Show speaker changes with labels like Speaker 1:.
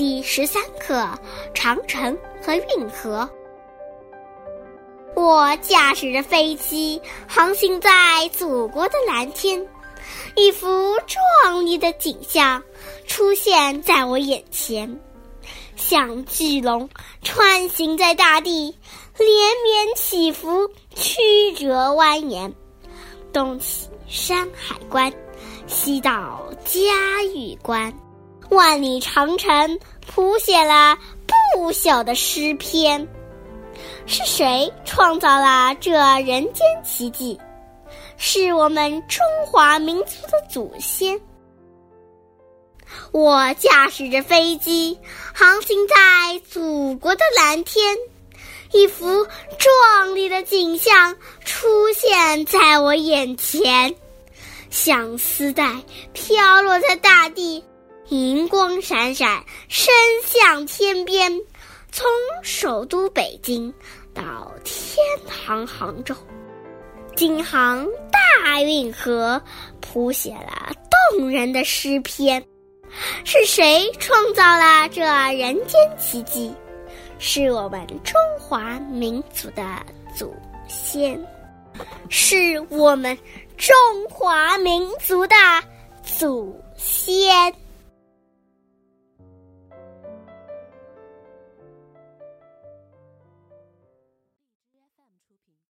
Speaker 1: 第十三课：长城和运河。我驾驶着飞机航行在祖国的蓝天，一幅壮丽的景象出现在我眼前，像巨龙穿行在大地，连绵起伏，曲折蜿蜒，东起山海关，西到嘉峪关。万里长城谱写了不朽的诗篇，是谁创造了这人间奇迹？是我们中华民族的祖先。我驾驶着飞机，航行在祖国的蓝天，一幅壮丽的景象出现在我眼前，像丝带飘落在大地。银光闪闪，伸向天边，从首都北京到天堂杭州，京杭大运河谱写了动人的诗篇。是谁创造了这人间奇迹？是我们中华民族的祖先，是我们中华民族的祖先。